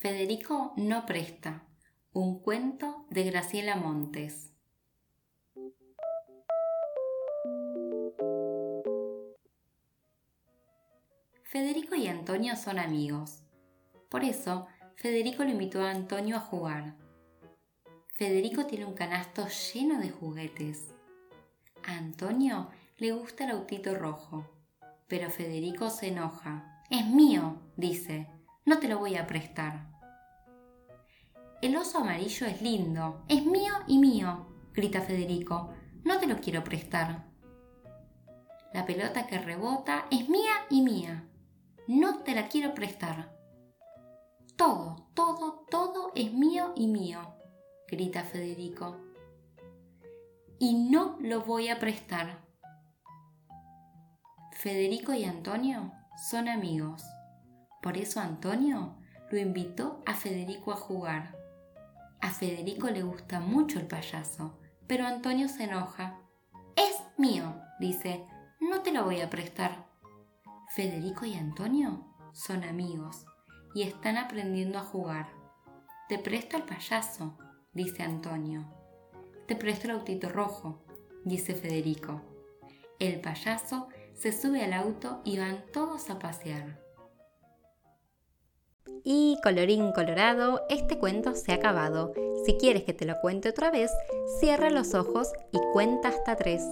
Federico no presta. Un cuento de Graciela Montes. Federico y Antonio son amigos. Por eso, Federico lo invitó a Antonio a jugar. Federico tiene un canasto lleno de juguetes. A Antonio le gusta el autito rojo, pero Federico se enoja. Es mío, dice, no te lo voy a prestar. El oso amarillo es lindo, es mío y mío, grita Federico, no te lo quiero prestar. La pelota que rebota es mía y mía, no te la quiero prestar. Todo, todo, todo es mío y mío, grita Federico. Y no lo voy a prestar. Federico y Antonio son amigos. Por eso Antonio lo invitó a Federico a jugar. A Federico le gusta mucho el payaso, pero Antonio se enoja. Es mío, dice, no te lo voy a prestar. Federico y Antonio son amigos y están aprendiendo a jugar. Te presto el payaso, dice Antonio. Te presto el autito rojo, dice Federico. El payaso se sube al auto y van todos a pasear. Y colorín colorado, este cuento se ha acabado. Si quieres que te lo cuente otra vez, cierra los ojos y cuenta hasta tres.